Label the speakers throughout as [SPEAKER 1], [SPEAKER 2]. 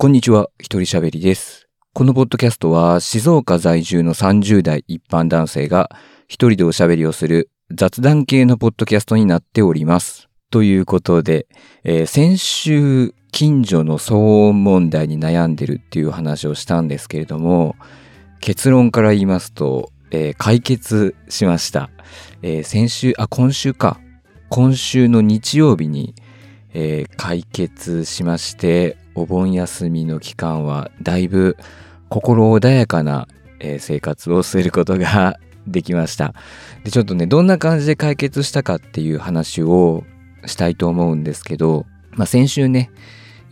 [SPEAKER 1] こんにちは、一人喋りです。このポッドキャストは静岡在住の30代一般男性が一人でおしゃべりをする雑談系のポッドキャストになっております。ということで、えー先週近所の騒音問題に悩んでるっていう話をしたんですけれども、結論から言いますと、えー解決しました。えー先週、あ、今週か。今週の日曜日に、えー解決しまして、お盆休みの期間はだいぶ心穏やかな、え生活をすることができました。で、ちょっとね、どんな感じで解決したかっていう話をしたいと思うんですけど、まあ、先週ね、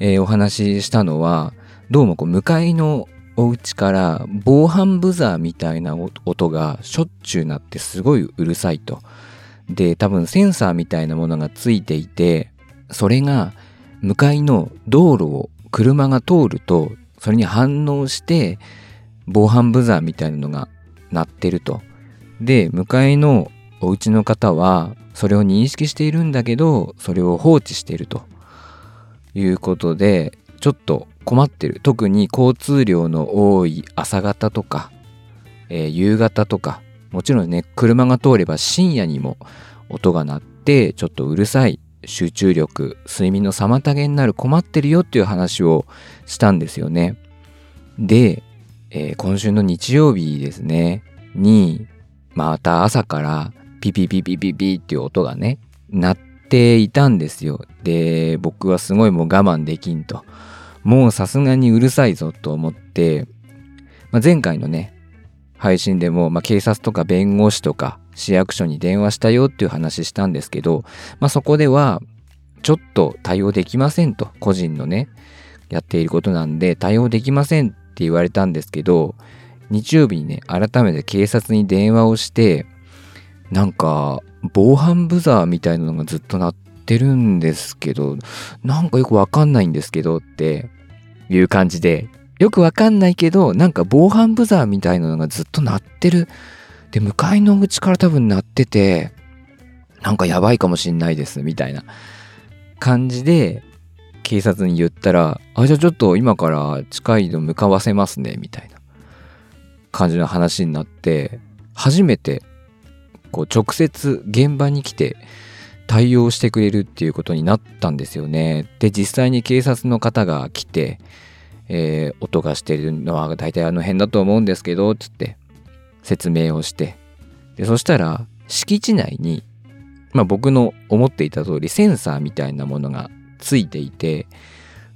[SPEAKER 1] えーお話ししたのは、どうもこう向かいのお家から防犯ブザーみたいな音がしょっちゅうなってすごいうるさいと。で、多分センサーみたいなものがついていて、それが向かいの道路を車が通ると、それに反応して防犯ブザーみたいなのが鳴ってると。で、向かいのお家の方はそれを認識しているんだけど、それを放置しているということで、ちょっと困ってる。特に交通量の多い朝方とか、えー夕方とか、もちろんね、車が通れば深夜にも音が鳴って、ちょっとうるさい集中力、睡眠の妨げになる困ってるよっていう話をしたんですよね。で、えー今週の日曜日ですね、に、また朝からピピピピピピっていう音がね、鳴っていたんですよ。で、僕はすごいもう我慢できんと。もうさすがにうるさいぞと思って、まあ、前回のね、配信でも、まあ、警察とか弁護士とか市役所に電話したよっていう話したんですけど、まあ、そこでは、ちょっと対応できませんと、個人のね、やっていることなんで対応できませんって言われたんですけど、日曜日にね、改めて警察に電話をして、なんか、防犯ブザーみたいなのがずっと鳴ってるんですけど、なんかよくわかんないんですけどっていう感じで、よくわかんないけど、なんか防犯ブザーみたいなのがずっと鳴ってる。で、向かいのお家から多分鳴ってて、なんかやばいかもしんないです、みたいな感じで、警察に言ったら、あ、じゃあちょっと今から近いの向かわせますね、みたいな感じの話になって、初めて、こう直接現場に来て対応してくれるっていうことになったんですよね。で、実際に警察の方が来て、えー音がしてるのは大体あの辺だと思うんですけど、つって説明をして。で、そしたら敷地内に、まあ僕の思っていた通りセンサーみたいなものがついていて、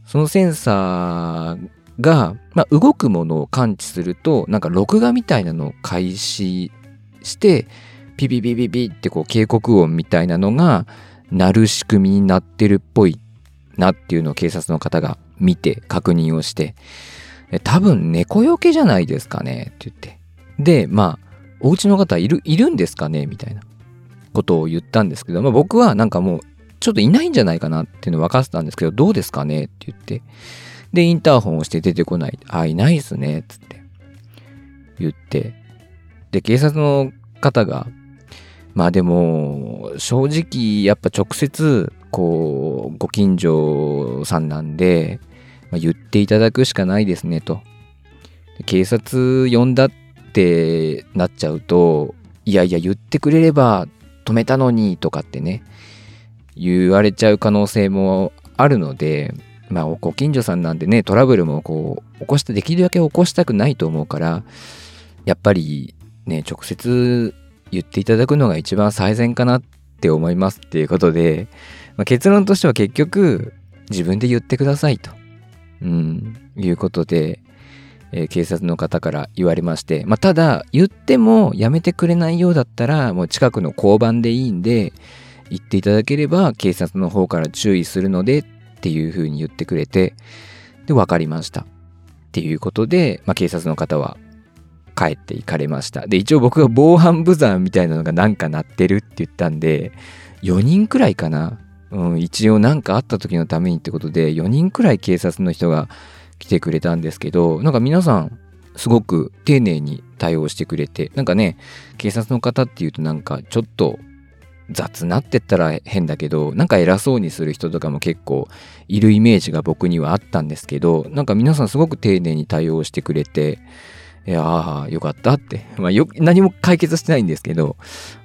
[SPEAKER 1] そのセンサーが、まあ、動くものを感知すると、なんか録画みたいなのを開始して、ピピピピピってこう警告音みたいなのが鳴る仕組みになってるっぽいなっていうのを警察の方が見て確認をして、多分猫よけじゃないですかねって言って。で、まあ、お家の方いる、いるんですかね？みたいなことを言ったんですけど、まあ僕はなんかもうちょっといないんじゃないかなっていうの分かってたんですけど、どうですかね？って言って。で、インターホンをして出てこない。あ、いないっすね？つって言って。で、警察の方が、まあでも、正直、やっぱ直接、こう、ご近所さんなんで、まあ、言っていただくしかないですね、と。警察呼んだっってなっちゃうと、いやいや、言ってくれれば止めたのに、とかってね、言われちゃう可能性もあるので、まあ、ご近所さんなんでね、トラブルもこう、起こして、できるだけ起こしたくないと思うから、やっぱりね、直接言っていただくのが一番最善かなって思いますっていうことで、まあ、結論としては結局、自分で言ってくださいと、うん、いうことで、えー警察の方から言われまして、まあ、ただ、言ってもやめてくれないようだったら、もう近くの交番でいいんで、言っていただければ警察の方から注意するのでっていうふうに言ってくれて、で、分かりました。っていうことで、まあ、警察の方は帰って行かれました。で、一応僕が防犯ブザーみたいなのがなんか鳴ってるって言ったんで、4人くらいかな。うん、一応なんかあった時のためにってことで、4人くらい警察の人が来てくれたんですけど、なんか皆さん、すごく丁寧に対応してくれて、なんかね、警察の方っていうとなんかちょっと雑なってったら変だけど、なんか偉そうにする人とかも結構いるイメージが僕にはあったんですけど、なんか皆さんすごく丁寧に対応してくれて、いやあ、よかったって。まあよ、何も解決してないんですけど、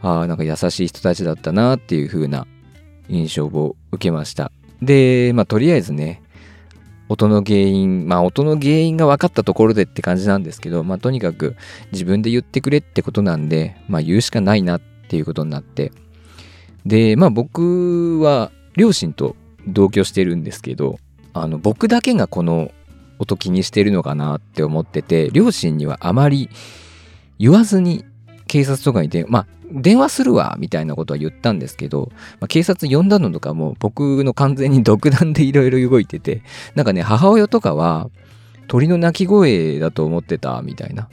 [SPEAKER 1] ああ、なんか優しい人たちだったなっていう風な印象を受けました。で、まあとりあえずね、音の原因、まあ音の原因が分かったところでって感じなんですけど、まあとにかく自分で言ってくれってことなんで、まあ言うしかないなっていうことになって。で、まあ僕は両親と同居してるんですけど、あの僕だけがこの音気にしてるのかなって思ってて、両親にはあまり言わずに警察とかにで、まあ電話するわみたいなことは言ったんですけど、まあ、警察呼んだのとかも僕の完全に独断でいろいろ動いてて、なんかね、母親とかは鳥の鳴き声だと思ってたみたいな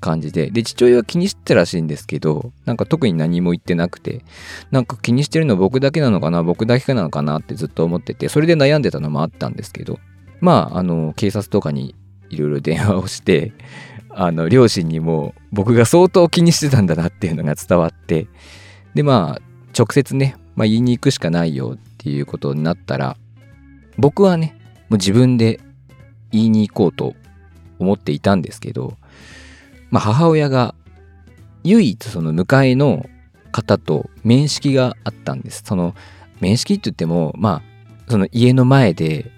[SPEAKER 1] 感じで、で、父親は気にしてたらしいんですけど、なんか特に何も言ってなくて、なんか気にしてるの僕だけなのかな、僕だけなのかなってずっと思ってて、それで悩んでたのもあったんですけど、まあ、あの、警察とかにいろいろ電話をして、あの、両親にも僕が相当気にしてたんだなっていうのが伝わって、で、まあ、直接ね、まあ、言いに行くしかないよっていうことになったら、僕はね、もう自分で言いに行こうと思っていたんですけど、まあ、母親が唯一その迎えの方と面識があったんです。その面識って言っても、まあ、その家の前で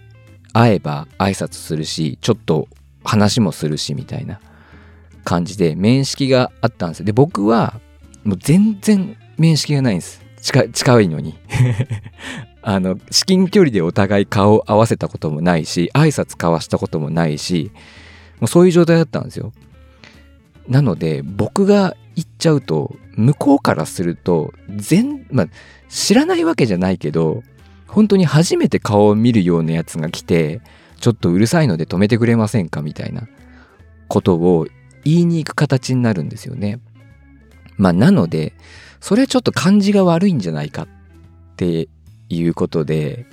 [SPEAKER 1] 会えば挨拶するし、ちょっと話もするしみたいな感じで面識があったんですよ。で、僕はもう全然面識がないんです。近近いのに あの、至近距離でお互い顔を合わせたこともないし、挨拶交わしたこともないし、もうそういう状態だったんですよ。なので、僕が行っちゃうと、向こうからすると、全、まあ、知らないわけじゃないけど、本当に初めて顔を見るようなやつが来て、ちょっとうるさいので止めてくれませんかみたいなことを言いに行く形になるんですよね。まあなので、それはちょっと感じが悪いんじゃないかっていうことで、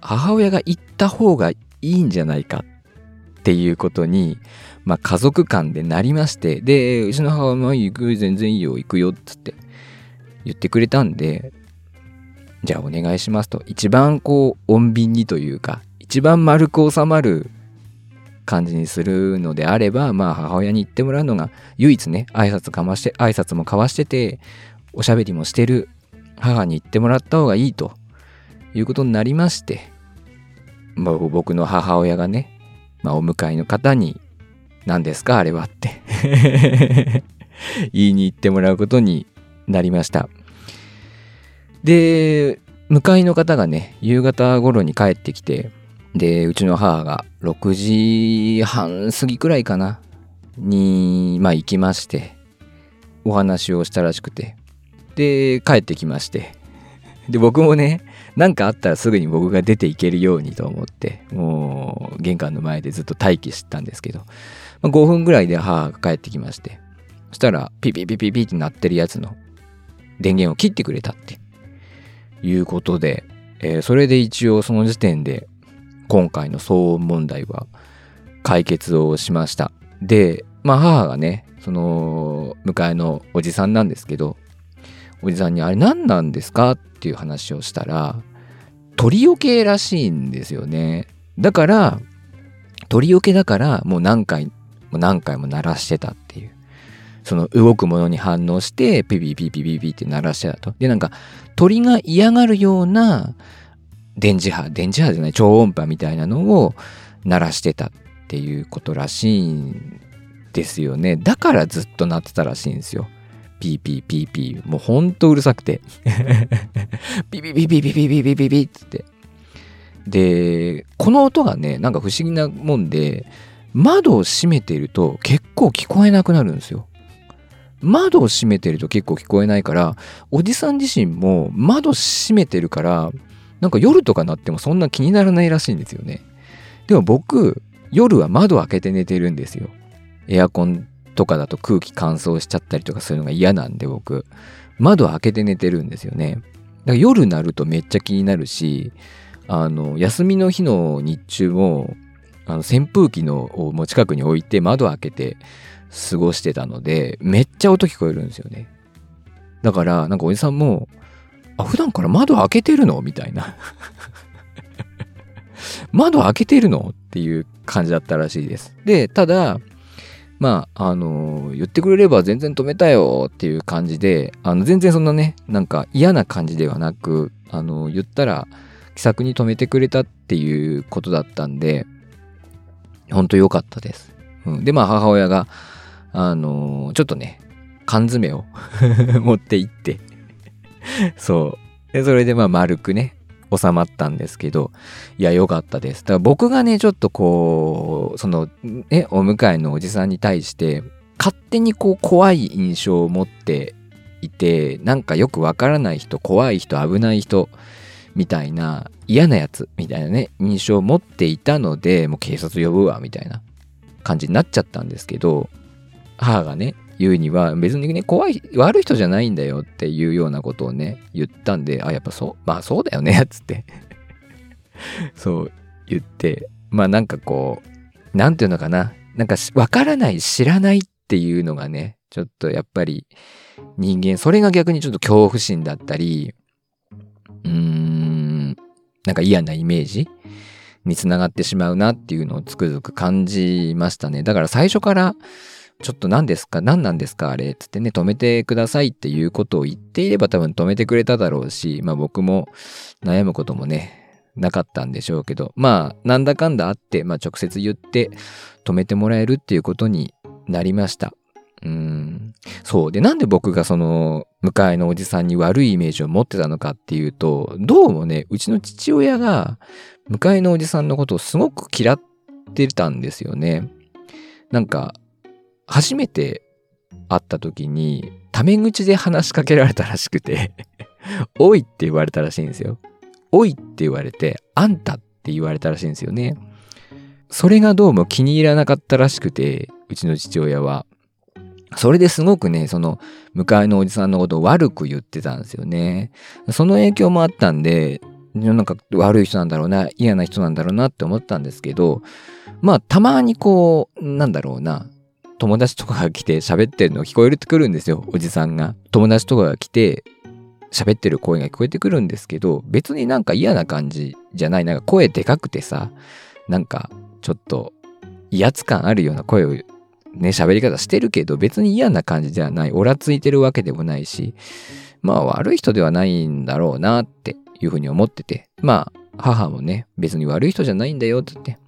[SPEAKER 1] 母親が言った方がいいんじゃないかっていうことに、まあ家族間でなりまして、で、うちの母親も行く、全然いいよ、行くよ、っつって言ってくれたんで、じゃあお願いしますと、一番こう、穏便にというか、一番丸く収まる感じにするのであれば、まあ母親に言ってもらうのが唯一ね、挨拶かまして、挨拶も交わしてて、おしゃべりもしてる母に言ってもらった方がいいということになりまして、まあ、僕の母親がね、まあ、お迎えの方に、何ですかあれはって 言いに行ってもらうことになりました。で、迎えの方がね、夕方頃に帰ってきて、で、うちの母が6時半過ぎくらいかな、に、まあ行きまして、お話をしたらしくて、で、帰ってきまして、で、僕もね、何かあったらすぐに僕が出ていけるようにと思って、もう玄関の前でずっと待機してたんですけど、まあ、5分ぐらいで母が帰ってきまして、そしたらピピピピピって鳴ってるやつの電源を切ってくれたっていうことで、えー、それで一応その時点で今回の騒音問題は解決をしました。で、まあ母がね、その迎えのおじさんなんですけど、おじさんにあれ何なんですかっていう話をしたら、鳥よけらしいんですよね。だから、鳥よけだからもう何回も何回も鳴らしてたっていう。その動くものに反応してピピピピピピって鳴らしてたと。で、なんか鳥が嫌がるような電磁波、電磁波じゃない超音波みたいなのを鳴らしてたっていうことらしいんですよね。だからずっと鳴ってたらしいんですよ。ピーピーピーピー。もうほんとうるさくて。ピピピピピピピピピピって。で、この音がね、なんか不思議なもんで、窓を閉めてると結構聞こえなくなるんですよ。窓を閉めてると結構聞こえないから、おじさん自身も窓閉めてるから、なんか夜とかなってもそんな気にならないらしいんですよね。でも僕、夜は窓開けて寝てるんですよ。エアコンとかだと空気乾燥しちゃったりとかするのが嫌なんで僕、窓開けて寝てるんですよね。だから夜になるとめっちゃ気になるし、あの、休みの日の日中も、あの、扇風機のをも近くに置いて窓開けて過ごしてたので、めっちゃ音聞こえるんですよね。だから、なんかおじさんも、あ、普段から窓開けてるの？みたいな。窓開けてるの？っていう感じだったらしいです。で、ただ、まあ、あのー、言ってくれれば全然止めたよっていう感じで、あの、全然そんなね、なんか嫌な感じではなく、あのー、言ったら気さくに止めてくれたっていうことだったんで、ほんと良かったです。うん、で、まあ、母親が、あのー、ちょっとね、缶詰を 持って行って そう。で、それでまあ丸くね、収まったんですけど、いや、良かったです。だから僕がね、ちょっとこう、その、ね、お迎えのおじさんに対して、勝手にこう、怖い印象を持っていて、なんかよくわからない人、怖い人、危ない人、みたいな、嫌なやつ、みたいなね、印象を持っていたので、もう警察呼ぶわ、みたいな感じになっちゃったんですけど、母がね、言うには別にね怖い悪い人じゃないんだよっていうようなことをね言ったんであやっぱそうまあそうだよねっ つって。そう言って。まあなんかこうなんていうのかな。なんかわからない知らないっていうのがねちょっとやっぱり人間それが逆にちょっと恐怖心だったりうーんなんか嫌なイメージにつながってしまうなっていうのをつくづく感じましたね。だから最初からちょっと何ですか？何なんですか？あれつってね、止めてくださいっていうことを言っていれば多分止めてくれただろうし、まあ僕も悩むこともね、なかったんでしょうけど、まあなんだかんだあって、まあ直接言って止めてもらえるっていうことになりました。うん。そう。で、なんで僕がその、迎えのおじさんに悪いイメージを持ってたのかっていうと、どうもね、うちの父親が、迎えのおじさんのことをすごく嫌ってたんですよね。なんか、初めて会った時に、タメ口で話しかけられたらしくて おいって言われたらしいんですよ。おいって言われて、あんたって言われたらしいんですよね。それがどうも気に入らなかったらしくて、うちの父親は。それですごくね、その、迎えのおじさんのことを悪く言ってたんですよね。その影響もあったんで、なんか悪い人なんだろうな、嫌な人なんだろうなって思ったんですけど、まあ、たまにこう、なんだろうな、友達とかが来て喋ってるの聞こえてくるんですよ、おじさんが。友達とかが来て喋ってる声が聞こえてくるんですけど、別になんか嫌な感じじゃない。なんか声でかくてさ、なんかちょっと威圧感あるような声をね、喋り方してるけど、別に嫌な感じではない。オラついてるわけでもないし、まあ悪い人ではないんだろうなっていうふうに思ってて、まあ母もね、別に悪い人じゃないんだよって言って、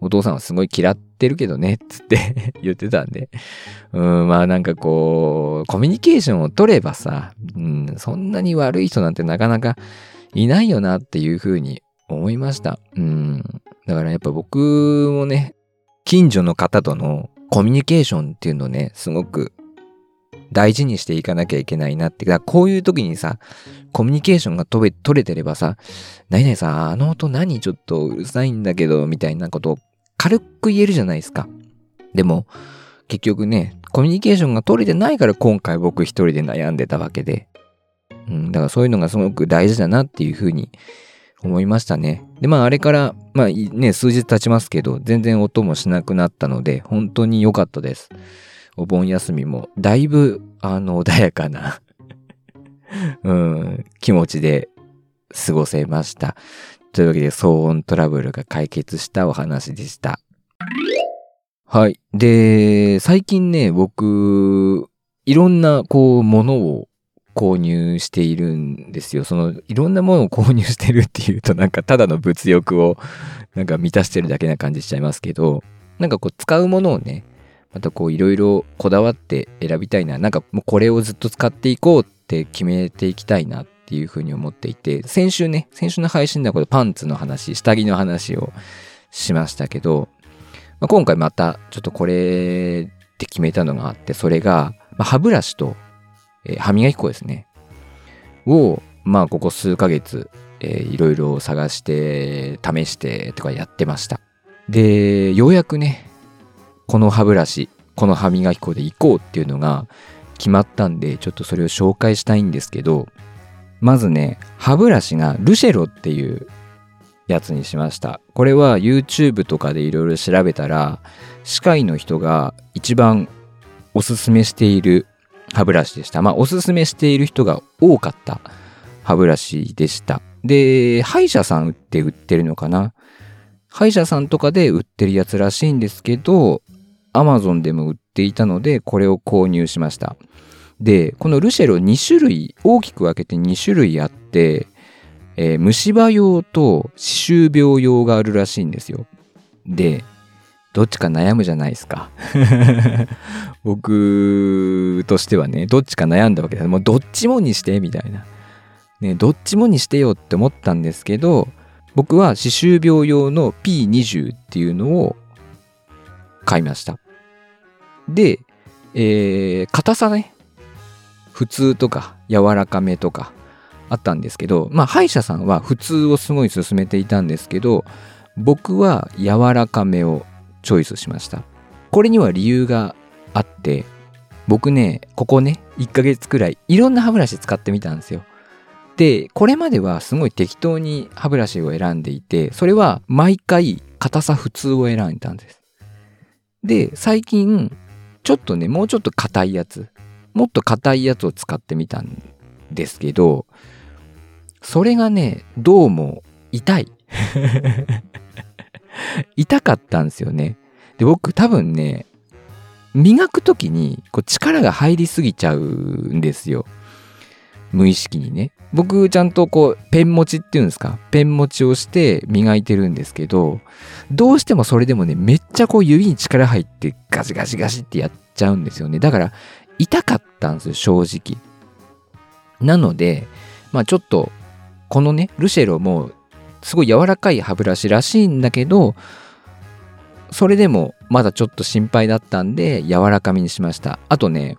[SPEAKER 1] お父さんはすごい嫌ってってるけどね、つって 言ってたんで。うん、まあなんかこう、コミュニケーションを取ればさ、うん、そんなに悪い人なんてなかなかいないよなっていうふうに思いました。うん。だからやっぱ僕もね、近所の方とのコミュニケーションっていうのをね、すごく大事にしていかなきゃいけないなって。だからこういう時にさ、コミュニケーションが取れてればさ、何々さ、あの音何？ちょっとうるさいんだけど、みたいなことを軽く言えるじゃないですか。でも、結局ね、コミュニケーションが取れてないから今回僕一人で悩んでたわけで。うん、だからそういうのがすごく大事だなっていうふうに思いましたね。で、まああれから、まあね、数日経ちますけど、全然音もしなくなったので、本当に良かったです。お盆休みも、だいぶ、あの、穏やかな うん、気持ちで過ごせました。というわけで騒音トラブルが解決したお話でした。はい。で、最近ね、僕、いろんな、こう、ものを購入しているんですよ。その、いろんなものを購入してるっていうと、なんか、ただの物欲を、なんか満たしてるだけな感じしちゃいますけど、なんかこう、使うものをね、またこう、いろいろこだわって選びたいな。なんかもうこれをずっと使っていこうって決めていきたいなっっていうふうに思っていて、先週ね、先週の配信ではこれパンツの話、下着の話をしましたけど、まあ、今回またちょっとこれって決めたのがあって、それが、まあ、歯ブラシと、えー、歯磨き粉ですね。を、まあここ数ヶ月、えー、いろいろ探して、試してとかやってました。で、ようやくね、この歯ブラシ、この歯磨き粉でいこうっていうのが決まったんで、ちょっとそれを紹介したいんですけど、まずね、歯ブラシがルシェロっていうやつにしました。これは YouTube とかでいろいろ調べたら、歯科医の人が一番おすすめしている歯ブラシでした。まあ、おすすめしている人が多かった歯ブラシでした。で、歯医者さんって売ってるのかな？歯医者さんとかで売ってるやつらしいんですけど、アマゾンでも売っていたので、これを購入しました。で、このルシェロ2種類、大きく分けて2種類あって、えー、虫歯用と歯周病用があるらしいんですよ。で、どっちか悩むじゃないですか。僕としてはね、どっちか悩んだわけで。もうどっちもにして、みたいな。ね、どっちもにしてよって思ったんですけど、僕は歯周病用の P20 っていうのを買いました。で、えー、硬さね、普通とか柔らかめとかあったんですけど、まあ歯医者さんは普通をすごい勧めていたんですけど、僕は柔らかめをチョイスしました。これには理由があって、僕ね、ここね、1ヶ月くらいいろんな歯ブラシ使ってみたんですよ。で、これまではすごい適当に歯ブラシを選んでいて、それは毎回硬さ普通を選んだんです。で、最近、ちょっとね、もうちょっと硬いやつ、もっと硬いやつを使ってみたんですけど、それがね、どうも痛い。痛かったんですよね。で、僕多分ね、磨く時にこう力が入りすぎちゃうんですよ。無意識にね。僕ちゃんとこうペン持ちっていうんですか？ペン持ちをして磨いてるんですけどどうしてもそれでもねめっちゃこう指に力入ってガシガシガシってやっちゃうんですよねだから痛かったんですよ正直。なのでまあちょっとこのねルシェロもすごい柔らかい歯ブラシらしいんだけどそれでもまだちょっと心配だったんで柔らかめにしました。あとね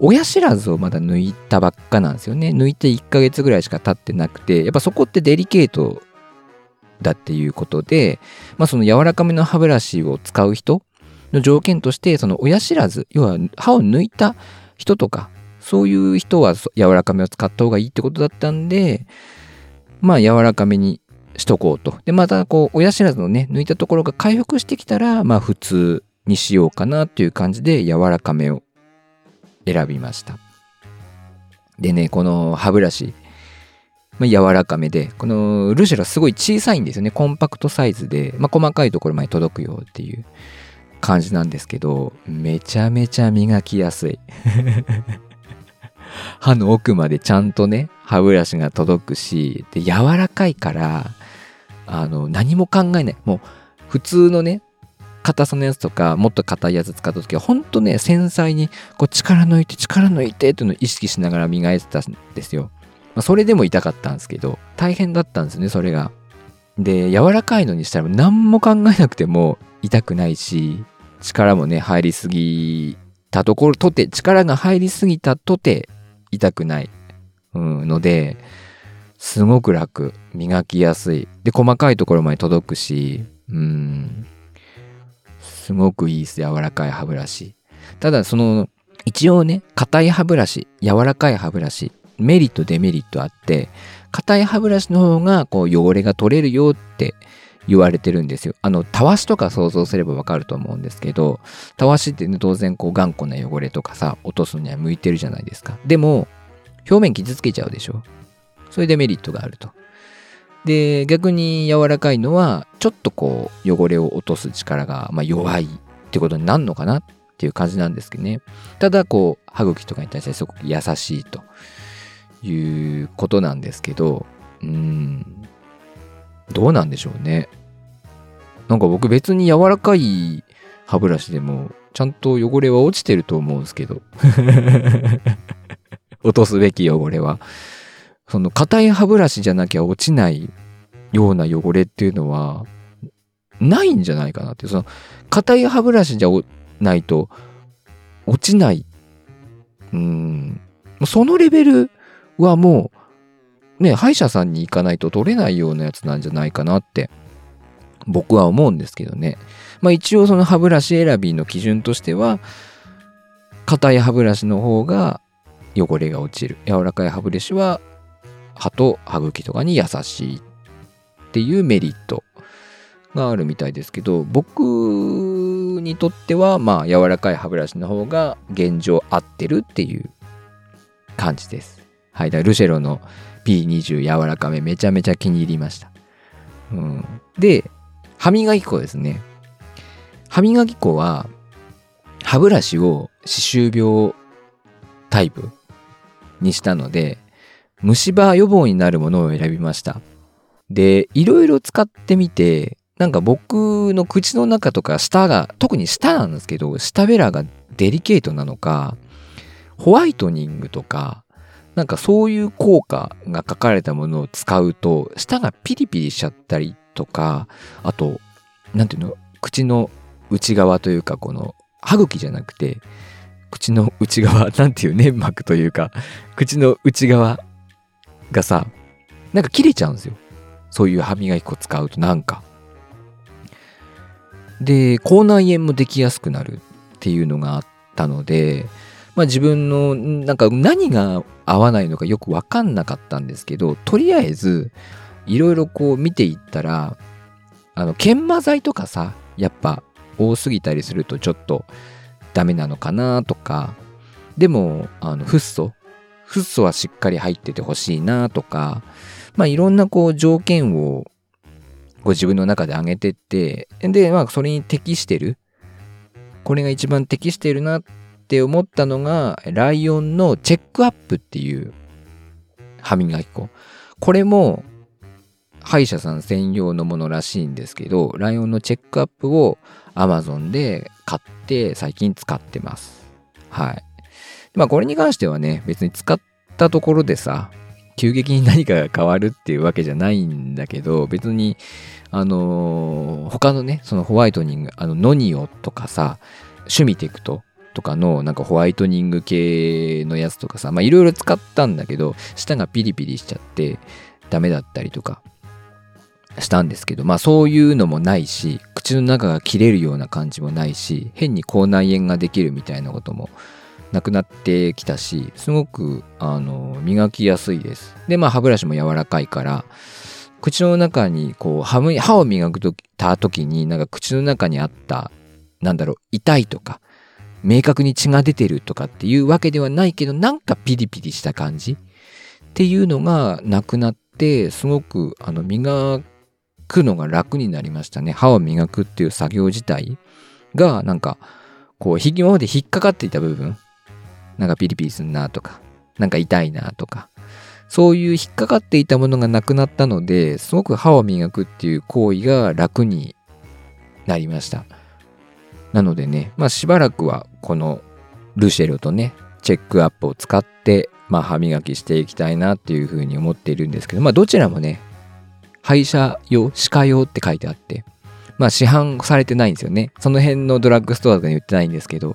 [SPEAKER 1] 親知らずをまだ抜いたばっかなんですよね。抜いて1ヶ月ぐらいしか経ってなくてやっぱそこってデリケートだっていうことで、まあ、その柔らかめの歯ブラシを使う人の条件としてその親知らず要は歯を抜いた人とかそういう人は柔らかめを使った方がいいってことだったんでまあ柔らかめにしとこうと。で、またこう、親知らずのね、抜いたところが回復してきたら、まあ普通にしようかなっていう感じで柔らかめを選びました。でね、この歯ブラシ、まあ、柔らかめで、このルシェラすごい小さいんですよね。コンパクトサイズで、まあ、細かいところまで届くよっていう感じなんですけど、めちゃめちゃ磨きやすい。歯の奥までちゃんとね、歯ブラシが届くし、で、柔らかいから、あの、何も考えない。もう、普通のね、硬さのやつとか、もっと硬いやつ使った時は、ほんとね、繊細に、こう、力抜いて、力抜いてっていうのを意識しながら磨いてたんですよ。まあ、それでも痛かったんですけど、大変だったんですよね、それが。で、柔らかいのにしたら何も考えなくても痛くないし、力もね、入りすぎたところとて、力が入りすぎたとて、痛くない、うん、ので、すごく楽。磨きやすい。で、細かいところまで届くし、うん、すごくいいです。柔らかい歯ブラシ。ただ、その、一応ね、硬い歯ブラシ、柔らかい歯ブラシ、メリット、デメリットあって、硬い歯ブラシの方が、こう、汚れが取れるよって言われてるんですよ。あの、たわしとか想像すればわかると思うんですけど、たわしってね、当然こう頑固な汚れとかさ、落とすには向いてるじゃないですか。でも、表面傷つけちゃうでしょ。それでメリットがあると。で、逆に柔らかいのは、ちょっとこう、汚れを落とす力が、まあ、弱いってことになるのかなっていう感じなんですけどね。ただ、こう、歯茎とかに対してすごく優しいということなんですけど、うん、どうなんでしょうね。なんか僕別に柔らかい歯ブラシでもちゃんと汚れは落ちてると思うんですけど。落とすべき汚れは。その硬い歯ブラシじゃなきゃ落ちないような汚れっていうのはないんじゃないかなって。その硬い歯ブラシじゃないと落ちない。うん。そのレベルはもうね、歯医者さんに行かないと取れないようなやつなんじゃないかなって僕は思うんですけどね。まあ一応その歯ブラシ選びの基準としては、硬い歯ブラシの方が汚れが落ちる。柔らかい歯ブラシは歯と歯茎とかに優しいっていうメリットがあるみたいですけど、僕にとってはまあ柔らかい歯ブラシの方が現状合ってるっていう感じです。はい。だルシェロの P20 柔らかめめちゃめちゃ気に入りました。うん、で、歯磨き粉ですね。歯磨き粉は歯ブラシを歯周病タイプにしたので虫歯予防になるものを選びました。で、いろいろ使ってみて、なんか僕の口の中とか舌が、特に舌なんですけど、舌ベラがデリケートなのか、ホワイトニングとか、なんかそういう効果が書かれたものを使うと、舌がピリピリしちゃったりとか、あと、なんていうの、口の内側というか、この歯茎じゃなくて、口の内側、なんていう粘膜というか、口の内側がさ、なんか切れちゃうんですよ。そういう歯磨き粉使うとなんか。で、口内炎もできやすくなるっていうのがあったので、まあ自分のなんか何が合わないのかよくわかんなかったんですけど、とりあえずいろいろこう見ていったら、あの、研磨剤とかさ、やっぱ多すぎたりするとちょっとダメなのかなとか、でも、あの、フッ素フッ素はしっかり入っててほしいなとか、まあいろんなこう条件をご自分の中で上げてって、で、まあそれに適してる。これが一番適してるなっって思ったのが、ライオンのチェックアップっていう歯磨き粉。これも歯医者さん専用のものらしいんですけど、ライオンのチェックアップを Amazon で買って最近使ってます。はい。まあこれに関してはね、別に使ったところでさ、急激に何かが変わるっていうわけじゃないんだけど、別に、あのー、他のね、そのホワイトニング、あの、ノニオとかさ、シュミテクトとかのなんかホワイトニング系のやつとかさ、まあいろいろ使ったんだけど、舌がピリピリしちゃってダメだったりとかしたんですけど、まあそういうのもないし、口の中が切れるような感じもないし、変に口内炎ができるみたいなこともなくなってきたし、すごく、あの、磨きやすいです。で、まあ歯ブラシも柔らかいから、口の中にこう歯歯を磨くとた時になんか口の中にあったなんだろう痛いとか明確に血が出てるとかっていうわけではないけどなんかピリピリした感じっていうのがなくなってすごくあの磨くのが楽になりましたね。歯を磨くっていう作業自体が、なんか、こう、今まで引っかかっていた部分、なんかピリピリすんなとか、なんか痛いなとか、そういう引っかかっていたものがなくなったので、すごく歯を磨くっていう行為が楽になりました。なのでね、まあしばらくはこのルシェルとね、チェックアップを使って、まあ歯磨きしていきたいなっていうふうに思っているんですけど、まあどちらもね、歯医者用、歯科用って書いてあって、まあ市販されてないんですよね。その辺のドラッグストアとかに売ってないんですけど、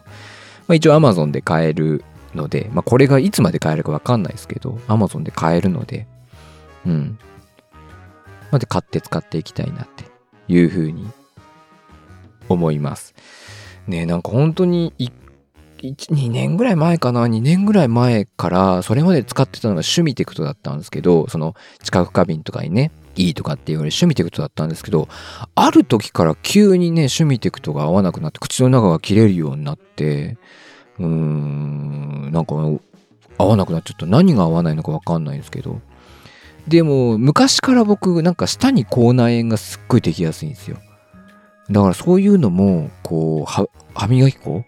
[SPEAKER 1] まあ、一応 Amazon で買えるので、まあこれがいつまで買えるかわかんないですけど、Amazon で買えるので、うん。まで買って使っていきたいなっていうふうに思います。ねなんか本当に2年ぐらい前かな？2年ぐらい前からそれまで使ってたのが趣味テクトだったんですけどその知覚過敏とかにねいいとかって言われ趣味テクトだったんですけど、ある時から急にね、趣味テクトが合わなくなって、口の中が切れるようになって、うーん、なんか合わなくなっちゃった。何が合わないのかわかんないんですけど。でも、昔から僕、なんか舌に口内炎がすっごいできやすいんですよ。だからそういうのも、こう、歯磨き粉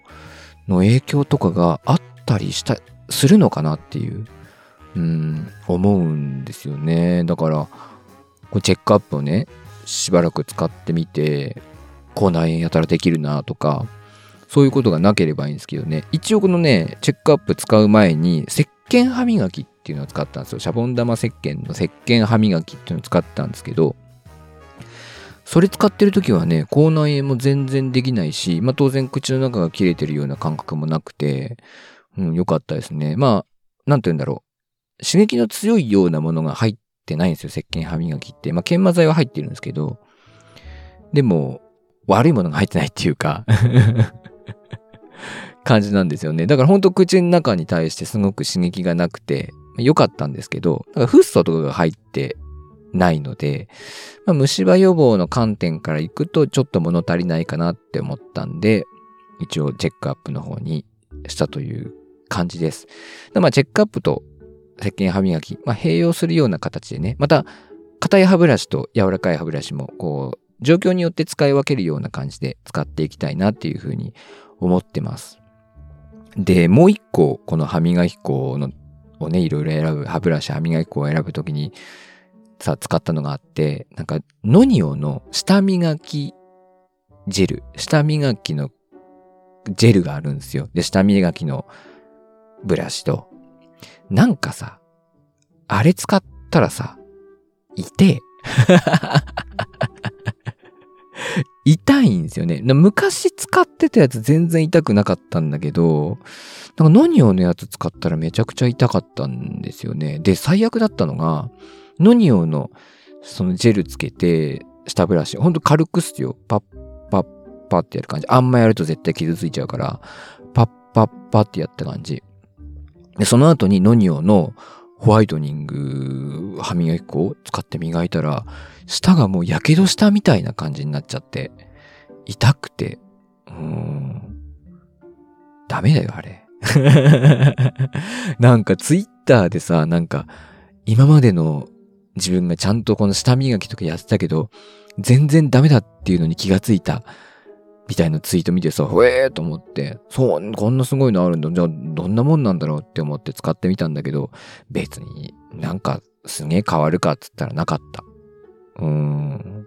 [SPEAKER 1] の影響とかがあったりした、するのかなっていう、うん、思うんですよね。だから、こチェックアップをね、しばらく使ってみて、口内炎やたらできるなとか、そういうことがなければいいんですけどね、一応このね、チェックアップ使う前に、石鹸歯磨きっていうのを使ったんですよ。シャボン玉石鹸の石鹸歯磨きっていうのを使ったんですけど、それ使ってる時はね、口内炎も全然できないし、まあ当然口の中が切れてるような感覚もなくて、うん、良かったですね。まあ、なんて言うんだろう。刺激の強いようなものが入ってないんですよ、石鹸歯磨きって。まあ、研磨剤は入ってるんですけど、でも、悪いものが入ってないっていうか 感じなんですよね。だからほんと口の中に対してすごく刺激がなくて、良かったんですけど、だかフッ素とかが入ってないので、まあ、虫歯予防の観点からいくとちょっと物足りないかなって思ったんで、一応チェックアップの方にしたという感じです。まあチェックアップと石鹸歯磨き、まあ、併用するような形でね、また、硬い歯ブラシと柔らかい歯ブラシも、こう、状況によって使い分けるような感じで使っていきたいなっていうふうに思ってます。で、もう一個、この歯磨き粉のをね、いろいろ選ぶ、歯ブラシ、歯磨き粉を選ぶときに、さ、使ったのがあって、なんか、ノニオの下磨きジェル、下磨きのジェルがあるんですよ。で、下磨きのブラシと、なんかさ、あれ使ったらさ、いて、痛いんですよね。昔使ってたやつ全然痛くなかったんだけど、なんかノニオのやつ使ったらめちゃくちゃ痛かったんですよね。で、最悪だったのが、ノニオのそのジェルつけて、下ブラシ、ほんと軽くっすよ。パッパッパってやる感じ。あんまやると絶対傷ついちゃうから、パッパッパってやった感じ。で、その後にノニオのホワイトニング歯磨き粉を使って磨いたら、舌がもう火傷したみたいな感じになっちゃって、痛くて、うーん、ダメだよ、あれ。なんかツイッターでさ、なんか、今までの自分がちゃんとこの舌磨きとかやってたけど、全然ダメだっていうのに気がついたみたいなツイート見てさ、ほえーと思って、そう、こんなすごいのあるんだ。じゃあ、どんなもんなんだろうって思って使ってみたんだけど、別になんかすげえ変わるかっつったらなかった。うーん。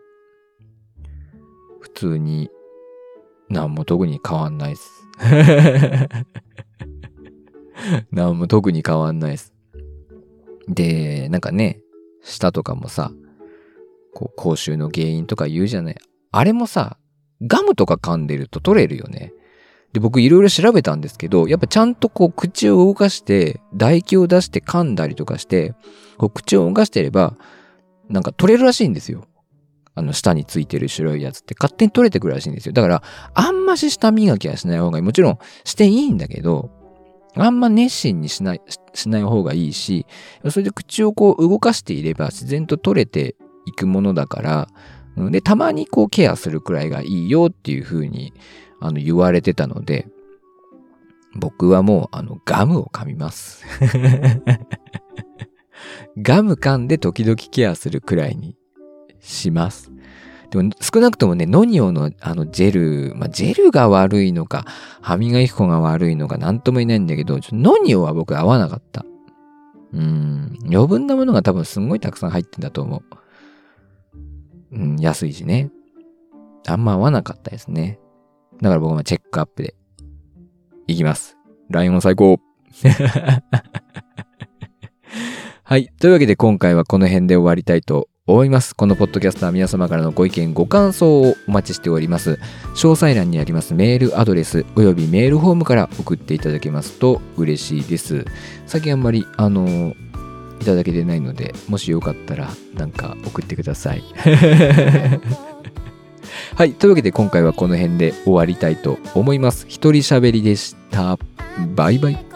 [SPEAKER 1] 普通に、なんも特に変わんないっす。なんも特に変わんないっす。で、なんかね、舌とかもさ、こう、口臭の原因とか言うじゃない。あれもさ、ガムとか噛んでると取れるよね。で、僕いろいろ調べたんですけど、やっぱちゃんとこう口を動かして、唾液を出して噛んだりとかして、こう口を動かしてれば、なんか取れるらしいんですよ。あの、舌についてる白いやつって勝手に取れてくるらしいんですよ。だから、あんまし舌磨きはしない方がいい。もちろん、していいんだけど、あんま熱心にしない、しない方がいいし、それで口をこう動かしていれば自然と取れていくものだから、で、たまにこうケアするくらいがいいよっていう風にあの言われてたので、僕はもうあのガムを噛みます。ガム噛んで時々ケアするくらいにします。でも少なくともね、ノニオのあのジェル、まあ、ジェルが悪いのか、歯磨き粉が悪いのかなんとも言えないんだけど、ノニオは僕合わなかった。うん、余分なものが多分すんごいたくさん入ってんだと思う。うん、安いしね。あんま合わなかったですね。だから僕もチェックアップでいきます。ライオン最高 はい。というわけで今回はこの辺で終わりたいと思います。このポッドキャストは皆様からのご意見、ご感想をお待ちしております。詳細欄にありますメールアドレスおよびメールフォームから送っていただけますと嬉しいです。最近あんまり、あの、いただけてないので、もしよかったらなんか送ってください。はい。というわけで今回はこの辺で終わりたいと思います。一人喋りでした。バイバイ。